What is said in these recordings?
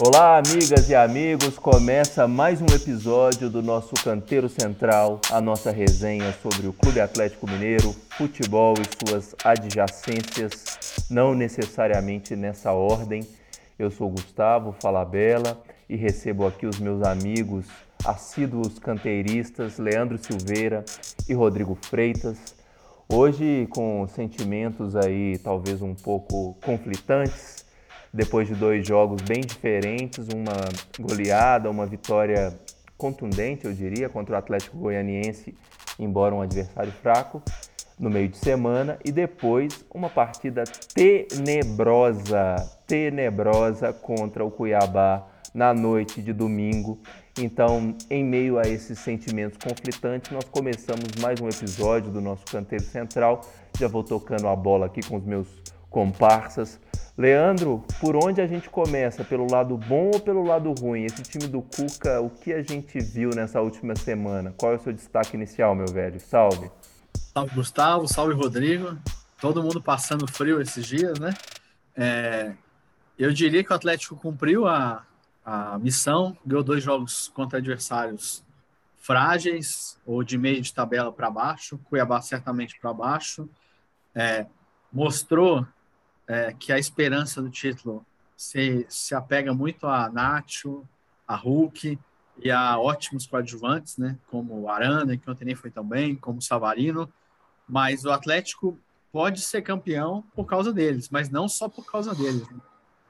Olá, amigas e amigos. Começa mais um episódio do nosso Canteiro Central, a nossa resenha sobre o Clube Atlético Mineiro, futebol e suas adjacências, não necessariamente nessa ordem. Eu sou Gustavo Falabella e recebo aqui os meus amigos assíduos canteiristas Leandro Silveira e Rodrigo Freitas. Hoje com sentimentos aí talvez um pouco conflitantes, depois de dois jogos bem diferentes, uma goleada, uma vitória contundente, eu diria, contra o Atlético Goianiense, embora um adversário fraco, no meio de semana, e depois uma partida tenebrosa, tenebrosa contra o Cuiabá na noite de domingo. Então, em meio a esses sentimentos conflitantes, nós começamos mais um episódio do nosso Canteiro Central. Já vou tocando a bola aqui com os meus comparsas Leandro, por onde a gente começa? Pelo lado bom ou pelo lado ruim? Esse time do Cuca, o que a gente viu nessa última semana? Qual é o seu destaque inicial, meu velho? Salve. Salve, Gustavo. Salve, Rodrigo. Todo mundo passando frio esses dias, né? É, eu diria que o Atlético cumpriu a, a missão, ganhou dois jogos contra adversários frágeis ou de meio de tabela para baixo, Cuiabá certamente para baixo. É, mostrou é, que a esperança do título se, se apega muito a Nacho, a Hulk e a ótimos coadjuvantes, né? Como o Arana, que ontem nem foi tão bem, como o Savarino. Mas o Atlético pode ser campeão por causa deles, mas não só por causa deles. Né?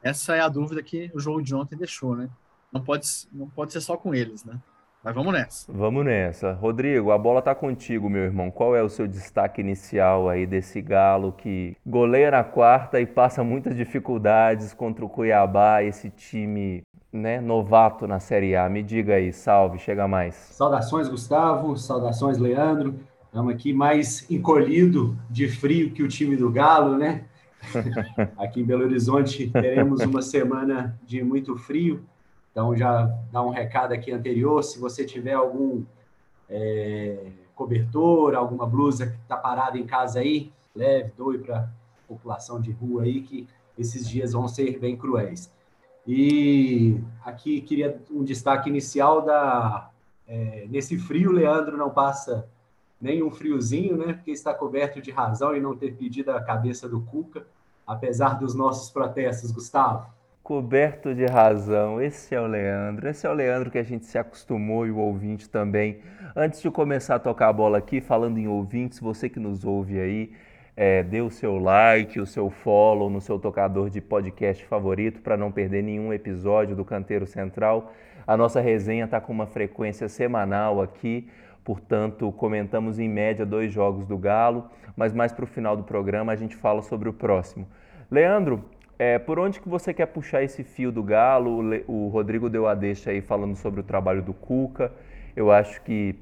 Essa é a dúvida que o jogo de ontem deixou, né? Não pode, não pode ser só com eles, né? Mas vamos nessa. Vamos nessa. Rodrigo, a bola tá contigo, meu irmão. Qual é o seu destaque inicial aí desse Galo que goleia na quarta e passa muitas dificuldades contra o Cuiabá, esse time né, novato na Série A? Me diga aí, salve, chega mais. Saudações, Gustavo. Saudações, Leandro. Estamos aqui mais encolhido de frio que o time do Galo, né? aqui em Belo Horizonte teremos uma semana de muito frio. Então, já dá um recado aqui anterior, se você tiver algum é, cobertor, alguma blusa que está parada em casa aí, leve, doe para a população de rua aí, que esses dias vão ser bem cruéis. E aqui queria um destaque inicial da é, nesse frio, Leandro não passa nem um friozinho, né? Porque está coberto de razão e não ter pedido a cabeça do Cuca, apesar dos nossos protestos, Gustavo. Coberto de razão, esse é o Leandro, esse é o Leandro que a gente se acostumou e o ouvinte também. Antes de começar a tocar a bola aqui, falando em ouvintes, você que nos ouve aí, é, dê o seu like, o seu follow no seu tocador de podcast favorito para não perder nenhum episódio do Canteiro Central. A nossa resenha está com uma frequência semanal aqui, portanto, comentamos em média dois jogos do Galo, mas mais para o final do programa a gente fala sobre o próximo. Leandro, é, por onde que você quer puxar esse fio do Galo? O Rodrigo deu a deixa aí falando sobre o trabalho do Cuca. Eu acho que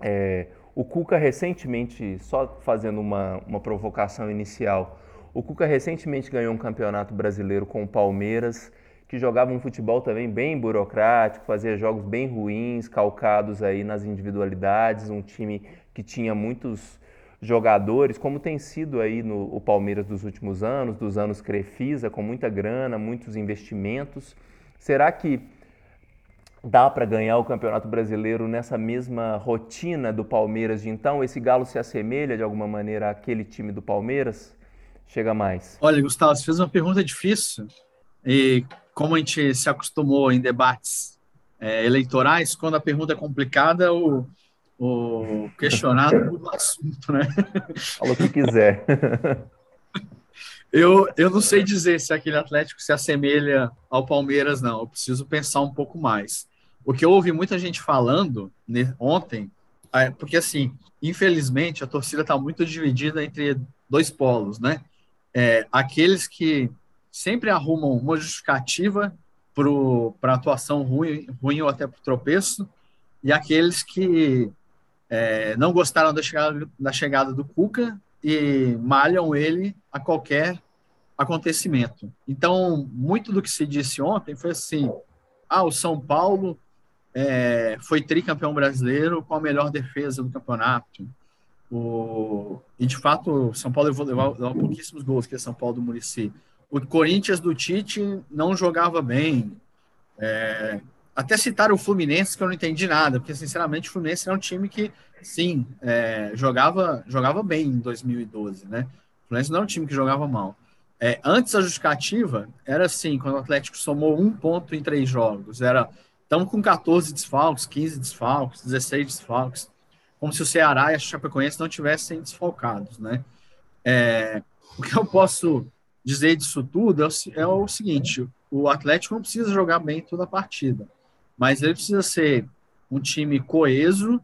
é, o Cuca recentemente, só fazendo uma, uma provocação inicial, o Cuca recentemente ganhou um campeonato brasileiro com o Palmeiras, que jogava um futebol também bem burocrático, fazia jogos bem ruins, calcados aí nas individualidades, um time que tinha muitos jogadores, como tem sido aí no o Palmeiras dos últimos anos, dos anos Crefisa, com muita grana, muitos investimentos. Será que dá para ganhar o Campeonato Brasileiro nessa mesma rotina do Palmeiras de então? Esse Galo se assemelha de alguma maneira àquele time do Palmeiras? Chega mais. Olha, Gustavo, você fez uma pergunta difícil. E como a gente se acostumou em debates é, eleitorais, quando a pergunta é complicada, o, o questionado do assunto, né? Fala o que quiser. Eu, eu não sei dizer se aquele Atlético se assemelha ao Palmeiras, não. Eu preciso pensar um pouco mais. O que eu ouvi muita gente falando né, ontem, é, porque assim, infelizmente, a torcida está muito dividida entre dois polos, né? É, aqueles que sempre arrumam uma justificativa para a atuação ruim, ruim ou até para o tropeço, e aqueles que é, não gostaram da chegada, da chegada do Cuca e malham ele a qualquer acontecimento. Então, muito do que se disse ontem foi assim: ah, o São Paulo é, foi tricampeão brasileiro com a melhor defesa do campeonato. O, e de fato, o São Paulo levou, levou, pouquíssimos gols, que é São Paulo do Murici. O Corinthians do Tite não jogava bem. É, até citar o Fluminense, que eu não entendi nada, porque, sinceramente, o Fluminense é um time que, sim, é, jogava, jogava bem em 2012, né? O Fluminense não é um time que jogava mal. É, antes a justificativa era assim, quando o Atlético somou um ponto em três jogos, era estamos com 14 desfalques, 15 desfalques, 16 desfalques, como se o Ceará e a Chapecoense não tivessem desfalcados, né? É, o que eu posso dizer disso tudo é o, é o seguinte: o Atlético não precisa jogar bem toda a partida, mas ele precisa ser um time coeso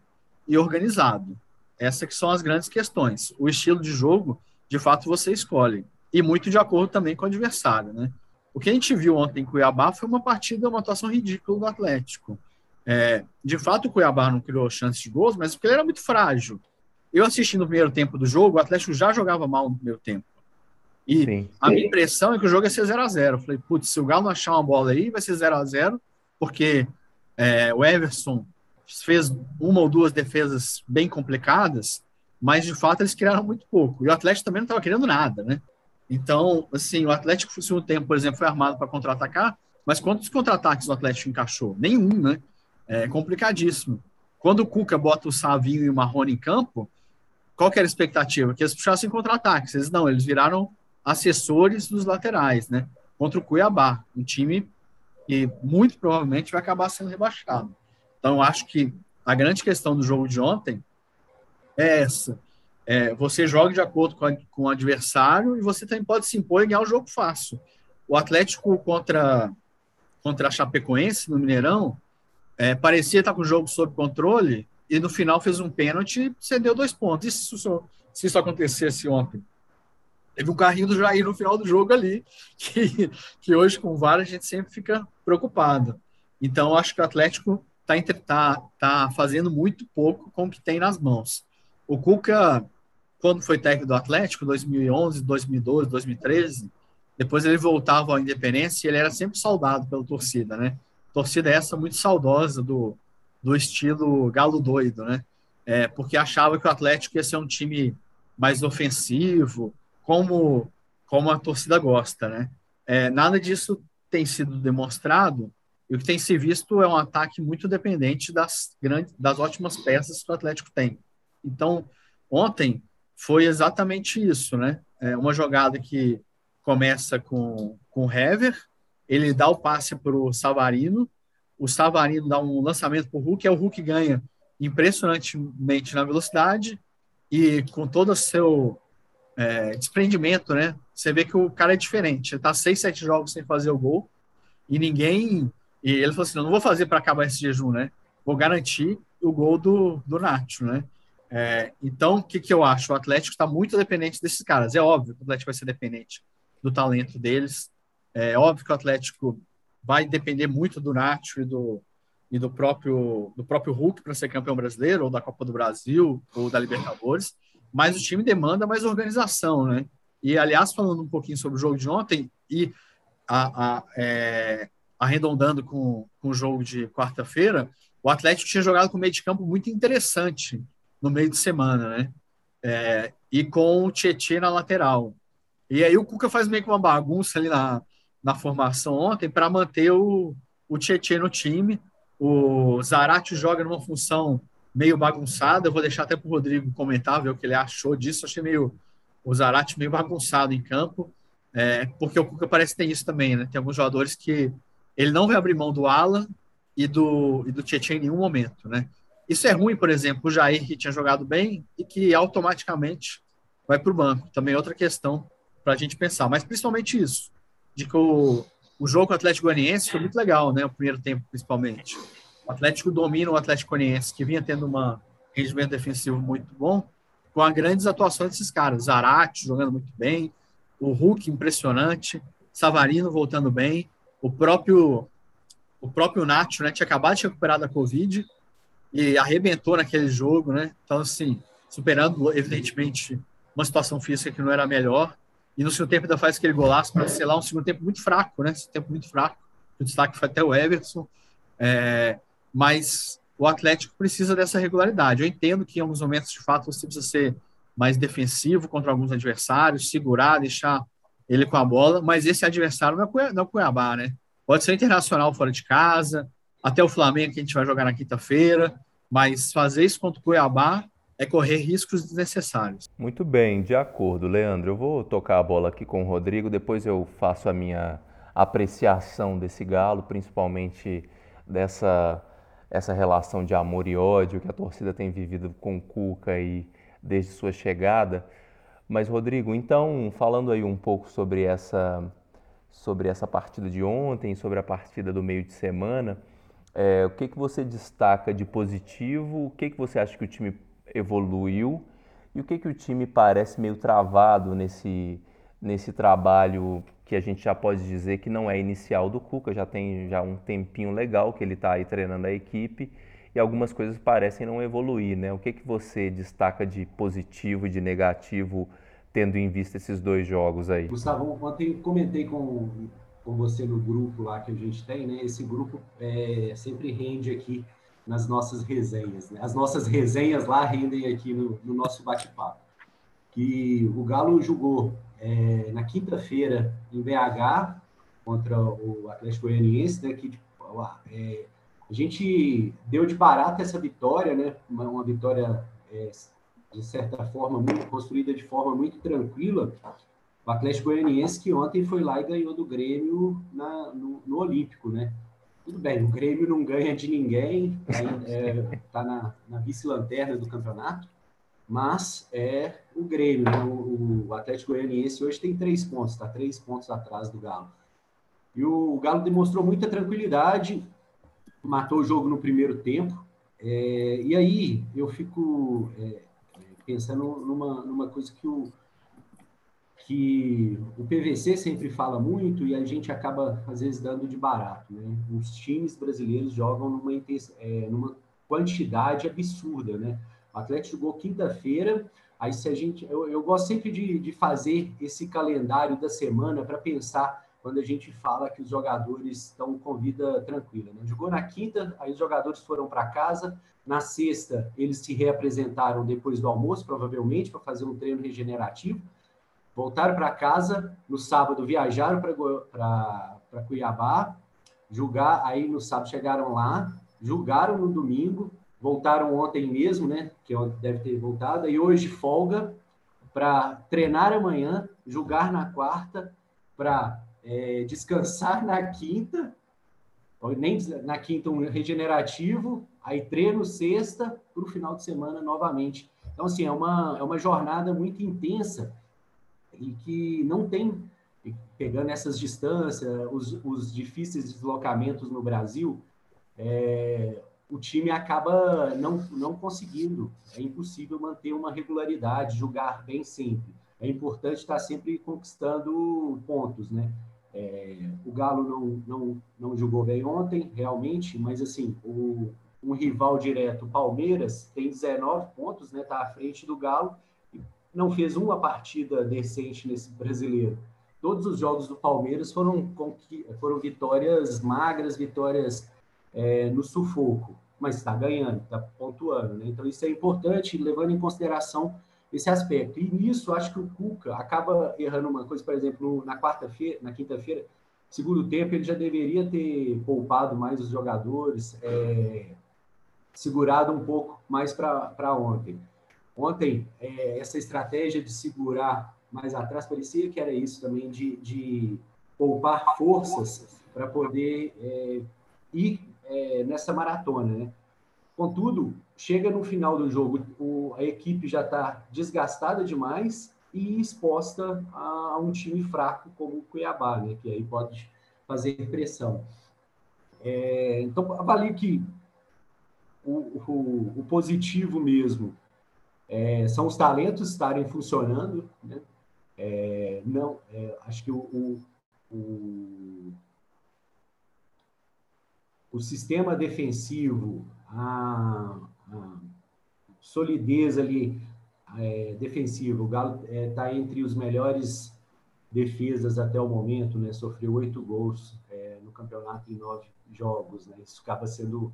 e organizado. Essas que são as grandes questões. O estilo de jogo, de fato, você escolhe. E muito de acordo também com o adversário, né? O que a gente viu ontem em Cuiabá foi uma partida, uma atuação ridícula do Atlético. É, de fato, o Cuiabá não criou chances de gols, mas porque ele era muito frágil. Eu assisti no primeiro tempo do jogo, o Atlético já jogava mal no primeiro tempo. E sim, a minha impressão é que o jogo ia ser 0 a 0 Falei, putz, se o Galo não achar uma bola aí, vai ser 0 a 0 porque é, o Everson fez uma ou duas defesas bem complicadas, mas de fato eles criaram muito pouco. E o Atlético também não estava querendo nada, né? Então, assim, o Atlético, no segundo tempo, por exemplo, foi armado para contra-atacar, mas quantos contra-ataques o Atlético encaixou? Nenhum, né? É complicadíssimo. Quando o Cuca bota o Savinho e o Marrone em campo, qual que era a expectativa? Que eles puxassem contra-ataques. Eles não, eles viraram assessores dos laterais, né? Contra o Cuiabá, um time que muito provavelmente vai acabar sendo rebaixado. Então, acho que a grande questão do jogo de ontem é essa. É, você joga de acordo com, a, com, o adversário e você também pode se impor e ganhar o jogo fácil. O Atlético contra, contra a Chapecoense, no Mineirão, é, parecia estar com o jogo sob controle e no final fez um pênalti e cedeu dois pontos. E isso, se isso acontecesse ontem? Teve um carrinho do Jair no final do jogo ali, que, que hoje com o VAR a gente sempre fica preocupado. Então, acho que o Atlético está tá, tá fazendo muito pouco com o que tem nas mãos. O Cuca, quando foi técnico do Atlético, 2011, 2012, 2013, depois ele voltava à Independência e ele era sempre saudado pela torcida, né? Torcida essa muito saudosa do, do estilo galo doido, né? É, porque achava que o Atlético ia ser um time mais ofensivo, como, como a torcida gosta, né? É, nada disso tem sido demonstrado e o que tem se visto é um ataque muito dependente das grandes, das ótimas peças que o Atlético tem. Então, ontem foi exatamente isso, né? É uma jogada que começa com, com o Hever, ele dá o passe para o Savarino, o Savarino dá um lançamento para o Hulk, e o Hulk ganha impressionantemente na velocidade e com todo o seu é, desprendimento, né? Você vê que o cara é diferente. Ele tá seis, sete jogos sem fazer o gol e ninguém. E ele falou assim: não, não vou fazer para acabar esse jejum, né? Vou garantir o gol do, do Nacho, né? É, então, o que, que eu acho? O Atlético está muito dependente desses caras. É óbvio que o Atlético vai ser dependente do talento deles. É óbvio que o Atlético vai depender muito do Nacho e do, e do próprio do próprio Hulk para ser campeão brasileiro ou da Copa do Brasil ou da Libertadores mas o time demanda mais organização, né? E, aliás, falando um pouquinho sobre o jogo de ontem e a, a, é, arredondando com, com o jogo de quarta-feira, o Atlético tinha jogado com meio de campo muito interessante no meio de semana, né? É, e com o Tietchan na lateral. E aí o Cuca faz meio que uma bagunça ali na, na formação ontem para manter o, o Tietchan no time. O Zarate joga numa função meio bagunçada. Eu vou deixar até para o Rodrigo comentar, ver o que ele achou disso. achei meio o Zarate meio bagunçado em campo, é, porque o Cuca parece que tem isso também, né? Tem alguns jogadores que ele não vai abrir mão do Alan e do, e do Tietchan em nenhum momento, né? Isso é ruim, por exemplo, o Jair, que tinha jogado bem e que automaticamente vai para o banco. Também é outra questão para a gente pensar, mas principalmente isso, de que o, o jogo Atlético Goianiense foi muito legal, né? O primeiro tempo, principalmente. O Atlético domina o Atlético Goianiense, que vinha tendo um rendimento defensivo muito bom, com as grandes atuações desses caras. Zarate jogando muito bem, o Hulk impressionante, Savarino voltando bem, o próprio o próprio Nacho, né, tinha acabado de recuperar da Covid e arrebentou naquele jogo, né? Então, assim, superando, evidentemente, uma situação física que não era melhor. E no segundo tempo ainda faz aquele golaço para sei lá, um segundo tempo muito fraco, né? Esse tempo muito fraco. O destaque foi até o Everson. É, mas o Atlético precisa dessa regularidade. Eu entendo que em alguns momentos, de fato, você precisa ser mais defensivo contra alguns adversários, segurar, deixar ele com a bola, mas esse adversário não é, não é o Cuiabá, né? Pode ser o Internacional fora de casa, até o Flamengo que a gente vai jogar na quinta-feira, mas fazer isso contra o Cuiabá é correr riscos desnecessários. Muito bem, de acordo, Leandro. Eu vou tocar a bola aqui com o Rodrigo, depois eu faço a minha apreciação desse galo, principalmente dessa essa relação de amor e ódio que a torcida tem vivido com o Cuca aí desde sua chegada. Mas Rodrigo, então, falando aí um pouco sobre essa sobre essa partida de ontem, sobre a partida do meio de semana, é, o que, que você destaca de positivo? O que, que você acha que o time evoluiu? E o que, que o time parece meio travado nesse, nesse trabalho que a gente já pode dizer que não é inicial do Cuca, já tem já um tempinho legal que ele está aí treinando a equipe e algumas coisas parecem não evoluir, né? O que, que você destaca de positivo e de negativo tendo em vista esses dois jogos aí? Gustavo, ontem comentei com, com você no grupo lá que a gente tem, né? Esse grupo é, sempre rende aqui nas nossas resenhas. Né? As nossas resenhas lá rendem aqui no, no nosso bate-papo. Que o Galo jogou é, na quinta-feira em BH contra o Atlético Goianiense, né? Que é, a gente deu de barato essa vitória, né? Uma, uma vitória é, de certa forma muito construída de forma muito tranquila. O Atlético Goianiense que ontem foi lá e ganhou do Grêmio na, no, no Olímpico, né? Tudo bem, o Grêmio não ganha de ninguém, está é, na, na vice-lanterna do campeonato, mas é o Grêmio, né? o, o, Atlético Goianiense hoje tem três pontos, está três pontos atrás do Galo. E o, o, Galo demonstrou muita tranquilidade, matou o jogo no primeiro tempo, é, e aí eu fico é, pensando numa, numa coisa que o, que o PVC sempre fala muito e a gente acaba, às vezes, dando de barato. Né? Os times brasileiros jogam numa, é, numa quantidade absurda. Né? O Atlético jogou quinta-feira, aí se a gente... Eu, eu gosto sempre de, de fazer esse calendário da semana para pensar quando a gente fala que os jogadores estão com vida tranquila. Né? Jogou na quinta, aí os jogadores foram para casa. Na sexta, eles se reapresentaram depois do almoço, provavelmente, para fazer um treino regenerativo voltaram para casa, no sábado viajaram para Cuiabá, julgar, aí no sábado chegaram lá, julgaram no domingo, voltaram ontem mesmo, né, que deve ter voltado, e hoje folga para treinar amanhã, julgar na quarta, para é, descansar na quinta, nem na quinta um regenerativo, aí treino sexta, para o final de semana novamente. Então, assim, é uma, é uma jornada muito intensa, e que não tem, pegando essas distâncias, os, os difíceis deslocamentos no Brasil, é, o time acaba não, não conseguindo. É impossível manter uma regularidade, jogar bem sempre. É importante estar sempre conquistando pontos, né? É, o Galo não, não, não jogou bem ontem, realmente, mas assim, o, um rival direto, Palmeiras, tem 19 pontos, né? Está à frente do Galo não fez uma partida decente nesse brasileiro. Todos os jogos do Palmeiras foram, foram vitórias magras, vitórias é, no sufoco, mas está ganhando, está pontuando. Né? Então, isso é importante, levando em consideração esse aspecto. E nisso, acho que o Cuca acaba errando uma coisa, por exemplo, na quarta-feira, na quinta-feira, segundo tempo, ele já deveria ter poupado mais os jogadores, é, segurado um pouco mais para ontem. Ontem, é, essa estratégia de segurar mais atrás parecia que era isso também, de, de poupar forças para poder é, ir é, nessa maratona. Né? Contudo, chega no final do jogo, o, a equipe já está desgastada demais e exposta a, a, um time fraco como o Cuiabá, né? que aí pode fazer pressão. É, então, avalio que o, o, o positivo mesmo é, são os talentos estarem funcionando, né? É, não, é, acho que o, o, o, o, sistema defensivo, a, a solidez ali é, defensiva, o Galo está é, entre os melhores defesas até o momento, né? Sofreu oito gols é, no campeonato em nove jogos, né? Isso acaba sendo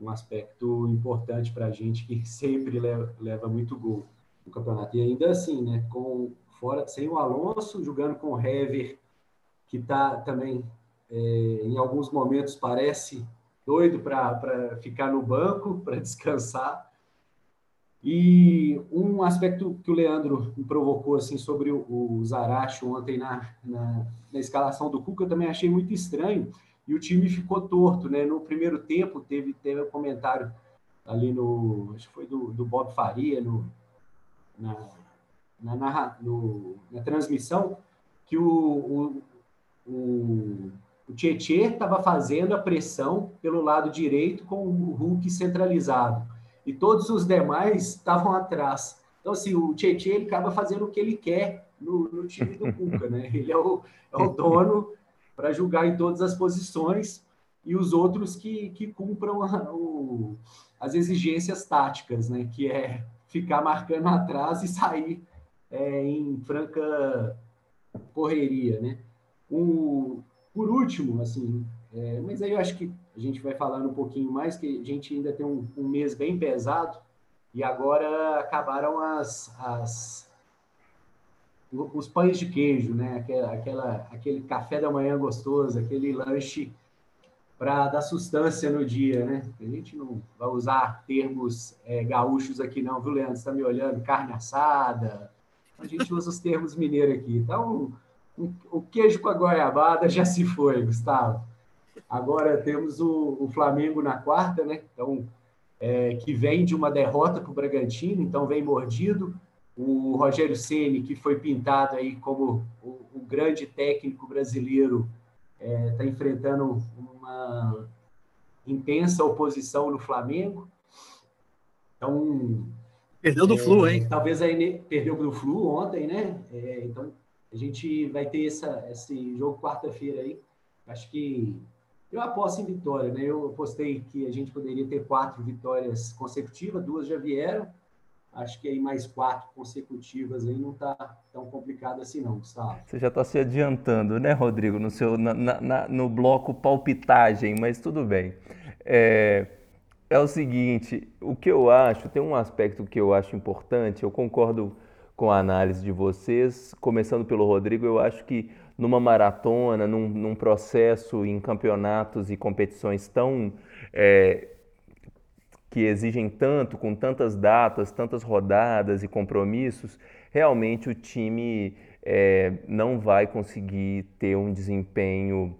um aspecto importante para a gente que sempre leva, leva, muito gol no campeonato. E ainda assim, né, com fora sem o Alonso, jogando com o Hever, que está também é, em alguns momentos parece doido para ficar no banco, para descansar. E um aspecto que o Leandro me provocou assim, sobre o, o Zaracho ontem na, na, na, escalação do Cuca, eu também achei muito estranho. E o time ficou torto. Né? No primeiro tempo, teve, teve um comentário ali no. Acho que foi do, do Bob Faria, no, na, na, na, no, na transmissão, que o, o, o o Tietê estava fazendo a pressão pelo lado direito com o Hulk centralizado. E todos os demais estavam atrás. Então, assim, o Tietê ele acaba fazendo o que ele quer no, no time do Cuca, né? Ele é o, é o dono para julgar em todas as posições e os outros que, que cumpram a, o, as exigências táticas, né? Que é ficar marcando atrás e sair é, em franca correria, né? O, por último, assim, é, mas aí eu acho que a gente vai falando um pouquinho mais, que a gente ainda tem um, um mês bem pesado e agora acabaram as, as os pães de queijo, né? Aquela, aquela, aquele café da manhã gostoso, aquele lanche para dar sustância no dia, né? A gente não vai usar termos é, gaúchos aqui não, viu, Leandro? Você está me olhando? Carne assada. A gente usa os termos mineiros aqui. Então, o queijo com a goiabada já se foi, Gustavo. Agora temos o, o Flamengo na quarta, né? Então, é, que vem de uma derrota para o Bragantino, então vem mordido. O Rogério Ceni, que foi pintado aí como o, o grande técnico brasileiro, está é, tá enfrentando uma intensa oposição no Flamengo. Então, perdeu do é, Flu, hein? Talvez aí perdeu do Flu ontem, né? É, então a gente vai ter essa, esse jogo quarta-feira aí. Acho que eu aposto em vitória, né? Eu apostei que a gente poderia ter quatro vitórias consecutivas, duas já vieram. Acho que aí mais quatro consecutivas aí não está tão complicado assim não, Gustavo. Você já está se adiantando, né, Rodrigo, no, seu, na, na, no bloco palpitagem, mas tudo bem. É, é o seguinte, o que eu acho, tem um aspecto que eu acho importante, eu concordo com a análise de vocês. Começando pelo Rodrigo, eu acho que numa maratona, num, num processo em campeonatos e competições tão é, que exigem tanto, com tantas datas, tantas rodadas e compromissos, realmente o time é, não vai conseguir ter um desempenho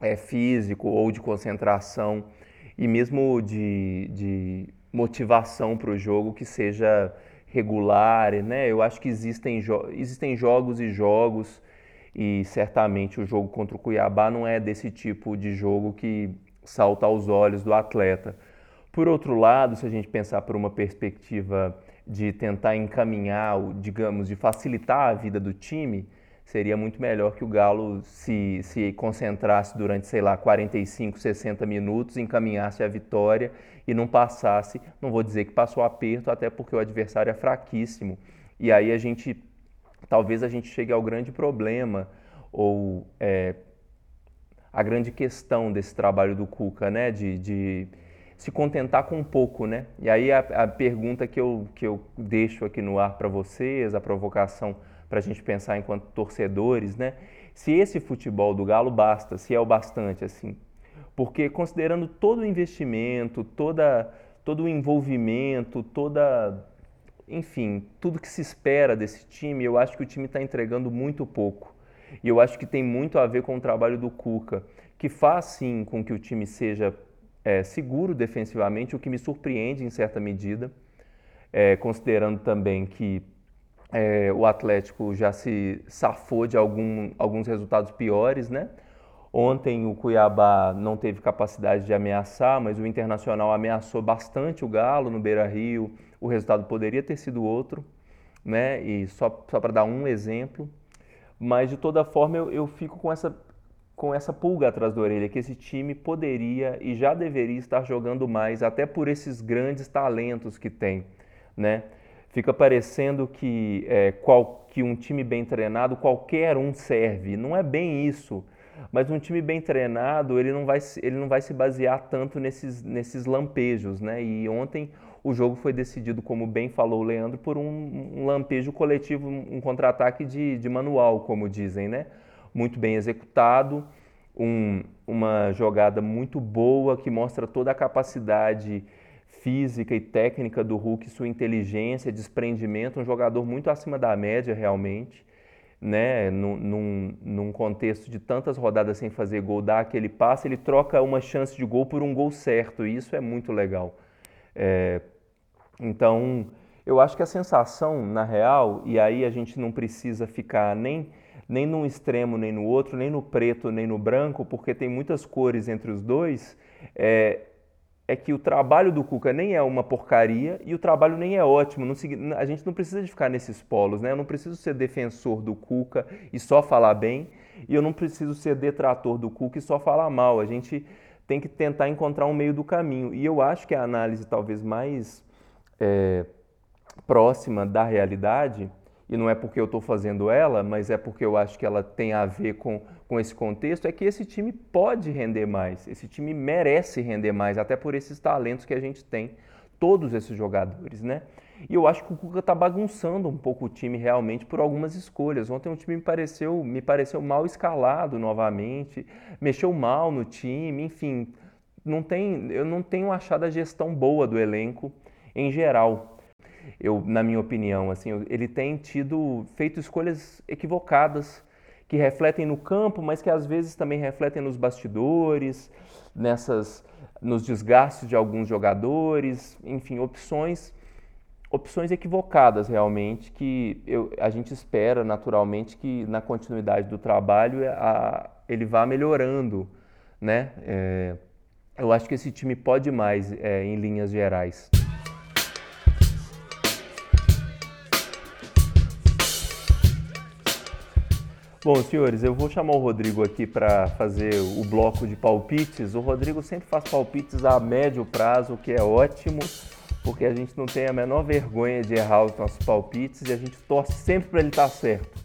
é, físico ou de concentração e mesmo de, de motivação para o jogo que seja regular, né? Eu acho que existem, jo existem jogos e jogos e certamente o jogo contra o Cuiabá não é desse tipo de jogo que salta aos olhos do atleta. Por outro lado, se a gente pensar por uma perspectiva de tentar encaminhar, digamos, de facilitar a vida do time, seria muito melhor que o Galo se, se concentrasse durante, sei lá, 45, 60 minutos, encaminhasse a vitória e não passasse, não vou dizer que passou aperto, até porque o adversário é fraquíssimo. E aí a gente, talvez a gente chegue ao grande problema, ou é, a grande questão desse trabalho do Cuca, né, de, de se contentar com um pouco, né? E aí a, a pergunta que eu, que eu deixo aqui no ar para vocês, a provocação para a gente pensar enquanto torcedores, né? Se esse futebol do Galo basta, se é o bastante assim. Porque considerando todo o investimento, toda, todo o envolvimento, toda, enfim, tudo que se espera desse time, eu acho que o time está entregando muito pouco. E eu acho que tem muito a ver com o trabalho do Cuca, que faz sim com que o time seja é, seguro defensivamente, o que me surpreende em certa medida, é, considerando também que é, o Atlético já se safou de algum, alguns resultados piores, né? Ontem o Cuiabá não teve capacidade de ameaçar, mas o Internacional ameaçou bastante o Galo no Beira-Rio. O resultado poderia ter sido outro, né? E só, só para dar um exemplo. Mas de toda forma eu, eu fico com essa, com essa pulga atrás da orelha, que esse time poderia e já deveria estar jogando mais, até por esses grandes talentos que tem, né? Fica parecendo que, é, qual, que um time bem treinado, qualquer um serve. Não é bem isso. Mas um time bem treinado, ele não vai, ele não vai se basear tanto nesses, nesses lampejos, né? E ontem o jogo foi decidido, como bem falou o Leandro, por um, um lampejo coletivo, um contra-ataque de, de manual, como dizem, né? Muito bem executado um, uma jogada muito boa que mostra toda a capacidade física e técnica do Hulk, sua inteligência, desprendimento, um jogador muito acima da média realmente, né? Num, num, contexto de tantas rodadas sem fazer gol, dá aquele passe, ele troca uma chance de gol por um gol certo, e isso é muito legal. É, então, eu acho que a sensação, na real, e aí a gente não precisa ficar nem nem num extremo nem no outro, nem no preto nem no branco, porque tem muitas cores entre os dois, é, é que o trabalho do Cuca nem é uma porcaria e o trabalho nem é ótimo. Não, a gente não precisa de ficar nesses polos, né? Eu não preciso ser defensor do Cuca e só falar bem, e eu não preciso ser detrator do Cuca e só falar mal. A gente tem que tentar encontrar um meio do caminho. E eu acho que a análise talvez mais é, próxima da realidade e não é porque eu estou fazendo ela, mas é porque eu acho que ela tem a ver com, com esse contexto, é que esse time pode render mais, esse time merece render mais, até por esses talentos que a gente tem, todos esses jogadores, né? E eu acho que o Cuca está bagunçando um pouco o time realmente por algumas escolhas. Ontem o time me pareceu, me pareceu mal escalado novamente, mexeu mal no time, enfim, não tem, eu não tenho achado a gestão boa do elenco em geral eu, na minha opinião, assim, ele tem tido feito escolhas equivocadas que refletem no campo, mas que às vezes também refletem nos bastidores, nessas, nos desgastes de alguns jogadores, enfim, opções, opções equivocadas realmente que eu, a gente espera naturalmente que na continuidade do trabalho a, ele vá melhorando, né? É, eu acho que esse time pode mais é, em linhas gerais. Bom, senhores, eu vou chamar o Rodrigo aqui para fazer o bloco de palpites. O Rodrigo sempre faz palpites a médio prazo, o que é ótimo, porque a gente não tem a menor vergonha de errar os nossos palpites e a gente torce sempre para ele estar tá certo.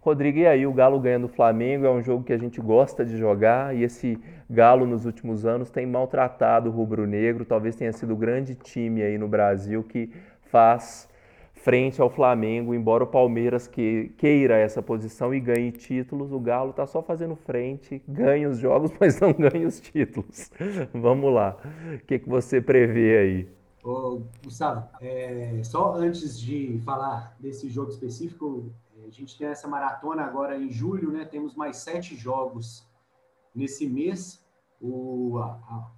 Rodrigo, e aí? O Galo ganhando o Flamengo é um jogo que a gente gosta de jogar e esse Galo nos últimos anos tem maltratado o rubro-negro. Talvez tenha sido o grande time aí no Brasil que faz frente ao Flamengo, embora o Palmeiras que, queira essa posição e ganhe títulos, o Galo está só fazendo frente, ganha os jogos, mas não ganha os títulos. Vamos lá, o que, que você prevê aí? Ô, Gustavo, é, só antes de falar desse jogo específico, a gente tem essa maratona agora em julho, né? Temos mais sete jogos nesse mês. O, a,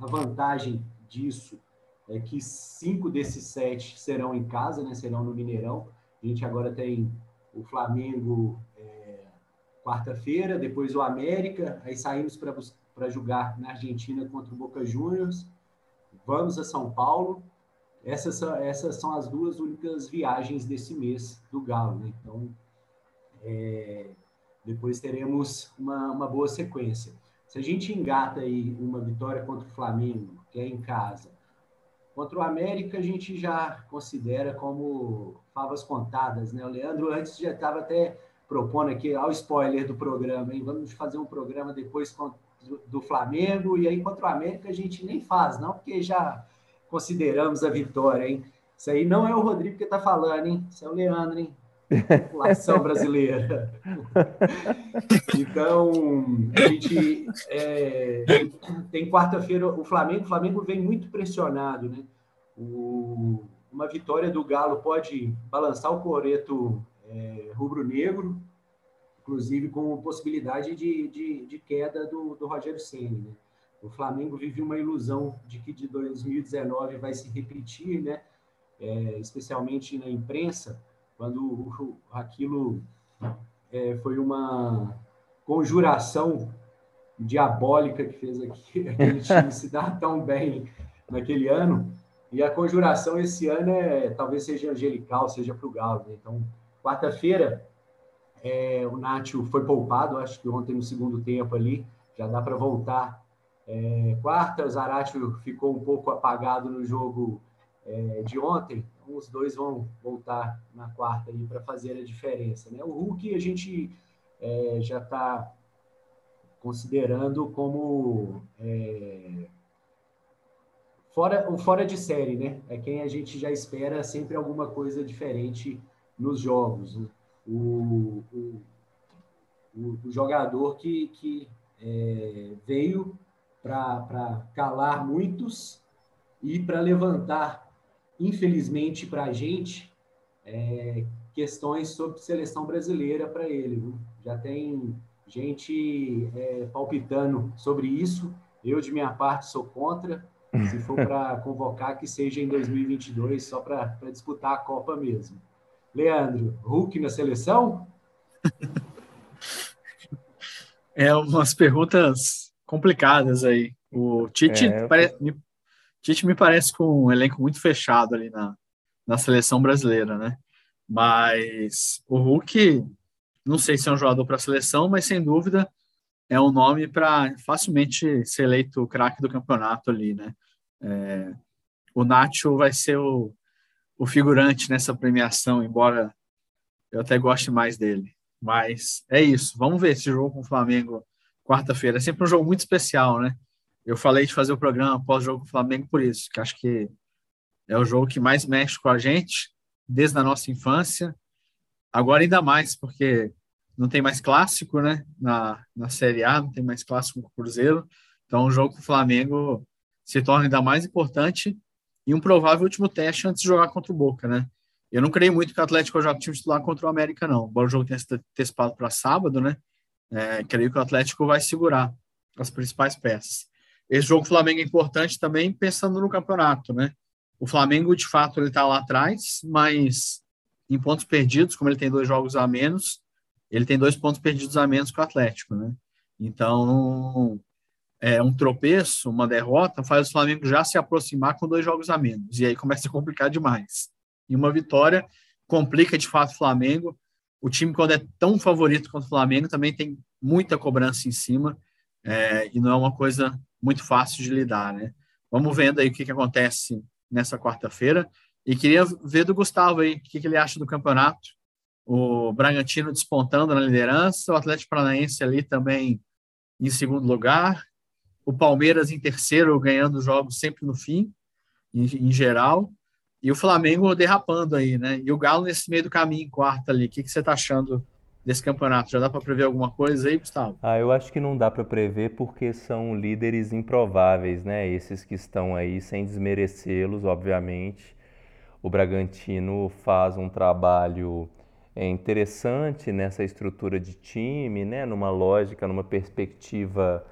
a vantagem disso é que cinco desses sete serão em casa, né? Serão no Mineirão. A gente agora tem o Flamengo é, quarta-feira, depois o América, aí saímos para jogar na Argentina contra o Boca Juniors. Vamos a São Paulo. Essas são, essas são as duas únicas viagens desse mês do Galo, né? Então, é, depois teremos uma, uma boa sequência. Se a gente engata aí uma vitória contra o Flamengo, que é em casa, Contra o América, a gente já considera como favas contadas, né? O Leandro antes já estava até propondo aqui, ao spoiler do programa, hein? Vamos fazer um programa depois do Flamengo, e aí contra o América a gente nem faz, não, porque já consideramos a vitória, hein? Isso aí não é o Rodrigo que está falando, hein? Isso é o Leandro, hein? População brasileira. então, a gente é, tem quarta-feira o Flamengo. O Flamengo vem muito pressionado, né? O, uma vitória do Galo pode balançar o coreto é, rubro-negro, inclusive com possibilidade de, de, de queda do, do Rogério Ceni. Né? O Flamengo vive uma ilusão de que de 2019 vai se repetir, né? É, especialmente na imprensa, quando aquilo é, foi uma conjuração diabólica que fez aqui, aquele time se dar tão bem naquele ano. E a conjuração esse ano é talvez seja angelical, seja para o Galo. Né? Então, quarta-feira, é, o Nátio foi poupado, acho que ontem no segundo tempo ali, já dá para voltar. É, quarta, o Zaratio ficou um pouco apagado no jogo é, de ontem, os dois vão voltar na quarta aí para fazer a diferença. Né? O Hulk a gente é, já está considerando como é, fora, o fora de série, né? É quem a gente já espera sempre alguma coisa diferente nos jogos. O, o, o, o jogador que, que é, veio para calar muitos e para levantar, infelizmente para a gente, é, questões sobre seleção brasileira para ele. Viu? Já tem gente é, palpitando sobre isso. Eu, de minha parte, sou contra. Se for para convocar, que seja em 2022, só para disputar a Copa mesmo. Leandro, Hulk na seleção? É umas perguntas complicadas aí. O Tite, é, pare... me... Tite me parece com um elenco muito fechado ali na, na seleção brasileira, né? Mas o Hulk, não sei se é um jogador para a seleção, mas sem dúvida é um nome para facilmente ser eleito craque do campeonato ali, né? É... o Nacho vai ser o, o figurante nessa premiação, embora eu até goste mais dele. Mas é isso. Vamos ver esse jogo com o Flamengo quarta-feira. É sempre um jogo muito especial, né? Eu falei de fazer o programa pós-jogo com o Flamengo por isso, que acho que é o jogo que mais mexe com a gente desde a nossa infância. Agora ainda mais, porque não tem mais clássico, né? Na, na Série A, não tem mais clássico com o Cruzeiro. Então, o jogo com o Flamengo se torna ainda mais importante e um provável último teste antes de jogar contra o Boca, né? Eu não creio muito que o Atlético jogue time titular contra o América, não. Embora o jogo tenha sido antecipado para sábado, né? É, creio que o Atlético vai segurar as principais peças. Esse jogo Flamengo é importante também pensando no campeonato, né? O Flamengo, de fato, ele está lá atrás, mas em pontos perdidos, como ele tem dois jogos a menos, ele tem dois pontos perdidos a menos que o Atlético, né? Então, é, um tropeço, uma derrota, faz o Flamengo já se aproximar com dois jogos a menos. E aí começa a complicar demais. E uma vitória complica de fato o Flamengo. O time, quando é tão favorito quanto o Flamengo, também tem muita cobrança em cima. É, e não é uma coisa muito fácil de lidar, né? Vamos vendo aí o que, que acontece nessa quarta-feira. E queria ver do Gustavo aí, o que, que ele acha do campeonato. O Bragantino despontando na liderança, o Atlético Paranaense ali também em segundo lugar, o Palmeiras em terceiro, ganhando jogos sempre no fim, em, em geral, e o Flamengo derrapando aí, né? E o Galo nesse meio do caminho, em quarto ali. O que, que você está achando desse campeonato? Já dá para prever alguma coisa aí, Gustavo? Ah, eu acho que não dá para prever porque são líderes improváveis, né? Esses que estão aí, sem desmerecê-los, obviamente. O Bragantino faz um trabalho é, interessante nessa estrutura de time, né? Numa lógica, numa perspectiva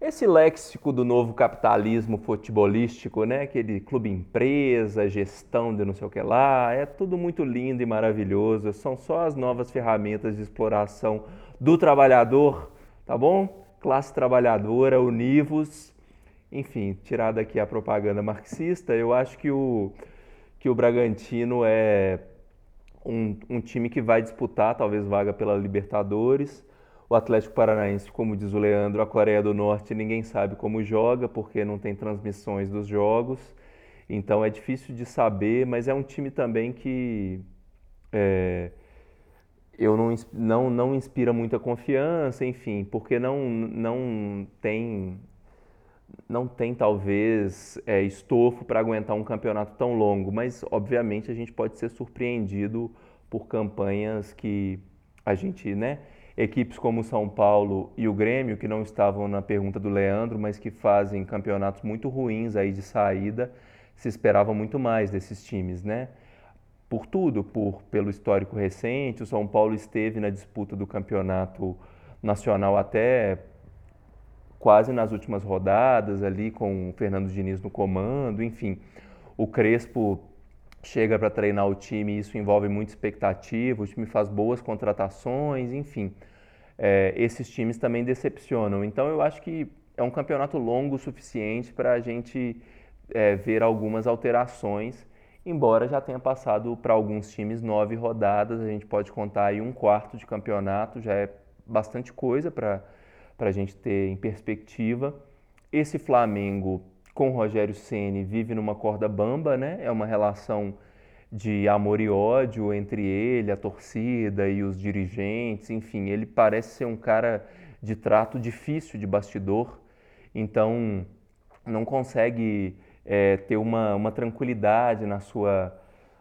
esse léxico do novo capitalismo futebolístico, né? Aquele clube empresa, gestão de não sei o que lá, é tudo muito lindo e maravilhoso. São só as novas ferramentas de exploração do trabalhador, tá bom? Classe trabalhadora, univos, enfim, tirada aqui a propaganda marxista, eu acho que o, que o Bragantino é um, um time que vai disputar, talvez vaga pela Libertadores o Atlético Paranaense, como diz o Leandro, a Coreia do Norte, ninguém sabe como joga, porque não tem transmissões dos jogos. Então é difícil de saber, mas é um time também que é, eu não, não, não inspira muita confiança, enfim, porque não, não tem não tem talvez é, estofo para aguentar um campeonato tão longo, mas obviamente a gente pode ser surpreendido por campanhas que a gente, né? Equipes como o São Paulo e o Grêmio, que não estavam na pergunta do Leandro, mas que fazem campeonatos muito ruins aí de saída, se esperava muito mais desses times, né? Por tudo, por pelo histórico recente, o São Paulo esteve na disputa do campeonato nacional até quase nas últimas rodadas ali com o Fernando Diniz no comando, enfim. O Crespo chega para treinar o time, isso envolve muita expectativa, o time faz boas contratações, enfim. É, esses times também decepcionam. Então eu acho que é um campeonato longo o suficiente para a gente é, ver algumas alterações, embora já tenha passado para alguns times nove rodadas, a gente pode contar aí um quarto de campeonato, já é bastante coisa para a gente ter em perspectiva. Esse Flamengo com Rogério Ceni vive numa corda bamba, né? É uma relação de amor e ódio entre ele, a torcida e os dirigentes, enfim, ele parece ser um cara de trato difícil de bastidor, então não consegue é, ter uma, uma tranquilidade na sua,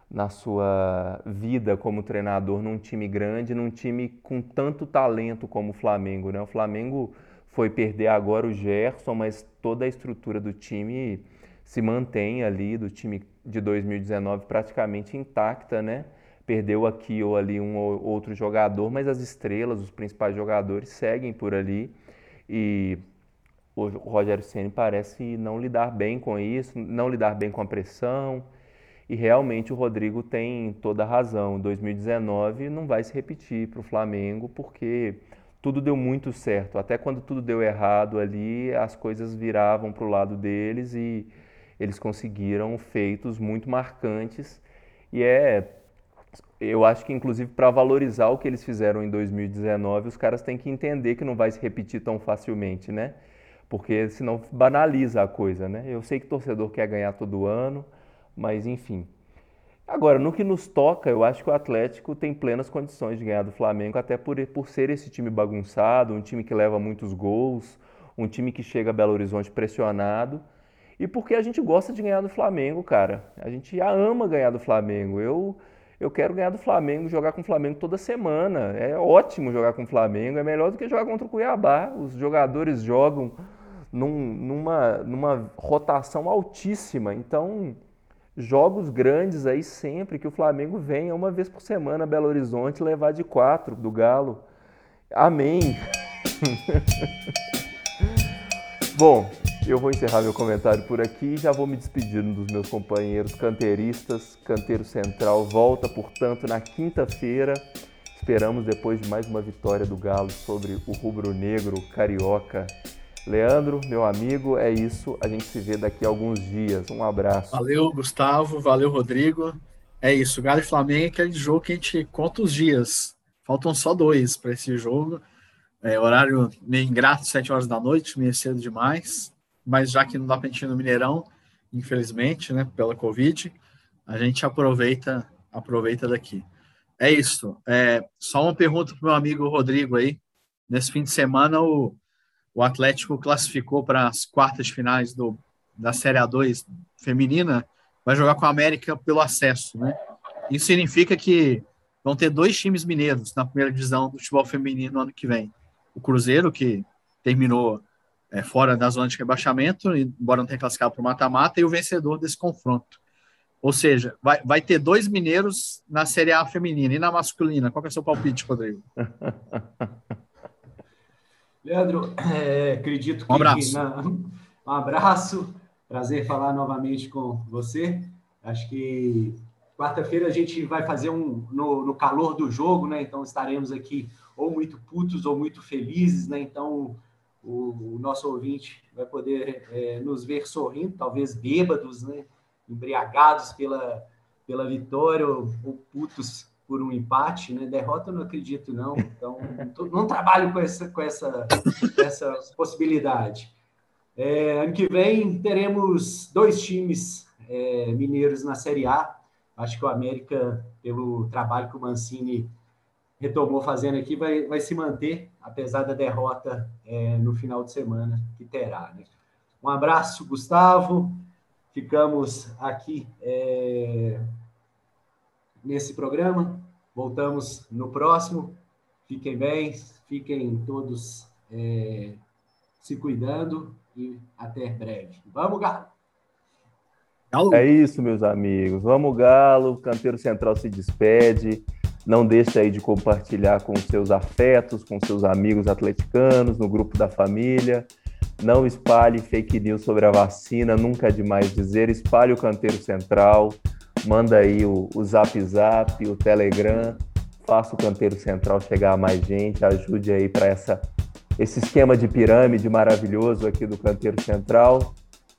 na sua vida como treinador num time grande, num time com tanto talento como o Flamengo. Né? O Flamengo foi perder agora o Gerson, mas toda a estrutura do time se mantém ali, do time de 2019 praticamente intacta, né? Perdeu aqui ou ali um ou outro jogador, mas as estrelas, os principais jogadores seguem por ali e o Rogério Ceni parece não lidar bem com isso, não lidar bem com a pressão. E realmente o Rodrigo tem toda a razão. 2019 não vai se repetir para o Flamengo, porque tudo deu muito certo. Até quando tudo deu errado ali, as coisas viravam para o lado deles e eles conseguiram feitos muito marcantes. E é, eu acho que inclusive para valorizar o que eles fizeram em 2019, os caras têm que entender que não vai se repetir tão facilmente, né? Porque senão banaliza a coisa, né? Eu sei que torcedor quer ganhar todo ano, mas enfim, Agora, no que nos toca, eu acho que o Atlético tem plenas condições de ganhar do Flamengo, até por, por ser esse time bagunçado, um time que leva muitos gols, um time que chega a Belo Horizonte pressionado. E porque a gente gosta de ganhar do Flamengo, cara. A gente ama ganhar do Flamengo. Eu, eu quero ganhar do Flamengo, jogar com o Flamengo toda semana. É ótimo jogar com o Flamengo, é melhor do que jogar contra o Cuiabá. Os jogadores jogam num, numa, numa rotação altíssima. Então jogos grandes aí sempre que o Flamengo venha uma vez por semana a Belo Horizonte levar de quatro do Galo. Amém. Bom, eu vou encerrar meu comentário por aqui e já vou me despedindo dos meus companheiros canteiristas. Canteiro Central volta, portanto, na quinta-feira. Esperamos depois de mais uma vitória do Galo sobre o rubro-negro carioca Leandro, meu amigo, é isso. A gente se vê daqui a alguns dias. Um abraço. Valeu, Gustavo. Valeu, Rodrigo. É isso. Galo e Flamengo é aquele jogo que a gente conta os dias. Faltam só dois para esse jogo. É, horário meio ingrato, sete horas da noite, meio cedo demais. Mas já que não dá para a gente ir no Mineirão, infelizmente, né, pela Covid, a gente aproveita, aproveita daqui. É isso. É, só uma pergunta para o meu amigo Rodrigo aí. Nesse fim de semana, o o Atlético classificou para as quartas finais do, da Série A2 feminina, vai jogar com a América pelo acesso, né? Isso significa que vão ter dois times mineiros na primeira divisão do futebol feminino no ano que vem. O Cruzeiro, que terminou é, fora da zona de rebaixamento, embora não tenha classificado para o mata-mata, e o vencedor desse confronto. Ou seja, vai, vai ter dois mineiros na Série A feminina e na masculina. Qual é o seu palpite, Rodrigo? Leandro, é, acredito que. Um abraço. Na, um abraço. Prazer falar novamente com você. Acho que quarta-feira a gente vai fazer um no, no, calor do jogo, né? Então estaremos aqui ou muito putos ou muito felizes, né? Então o, o nosso ouvinte vai poder é, nos ver sorrindo, talvez bêbados, né? Embriagados pela, pela vitória ou, ou putos por um empate, né? Derrota eu não acredito, não. Então, não trabalho com essa, com essa, essa possibilidade. É, ano que vem teremos dois times é, mineiros na Série A. Acho que o América, pelo trabalho que o Mancini retomou fazendo aqui, vai, vai se manter, apesar da derrota é, no final de semana que terá. Né? Um abraço, Gustavo. Ficamos aqui é, nesse programa. Voltamos no próximo. Fiquem bem, fiquem todos é, se cuidando e até breve. Vamos, Galo! Galo. É isso, meus amigos. Vamos, Galo. Canteiro Central se despede. Não deixe aí de compartilhar com seus afetos, com seus amigos atleticanos, no grupo da família. Não espalhe fake news sobre a vacina, nunca é demais dizer. Espalhe o Canteiro Central manda aí o, o Zap Zap, o Telegram, faça o canteiro central chegar a mais gente, ajude aí para essa esse esquema de pirâmide maravilhoso aqui do canteiro central.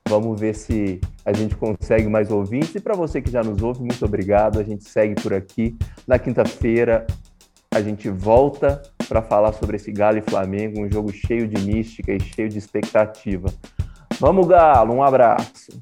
Vamos ver se a gente consegue mais ouvintes. E para você que já nos ouve, muito obrigado. A gente segue por aqui. Na quinta-feira, a gente volta para falar sobre esse Galo e Flamengo, um jogo cheio de mística e cheio de expectativa. Vamos, Galo, um abraço.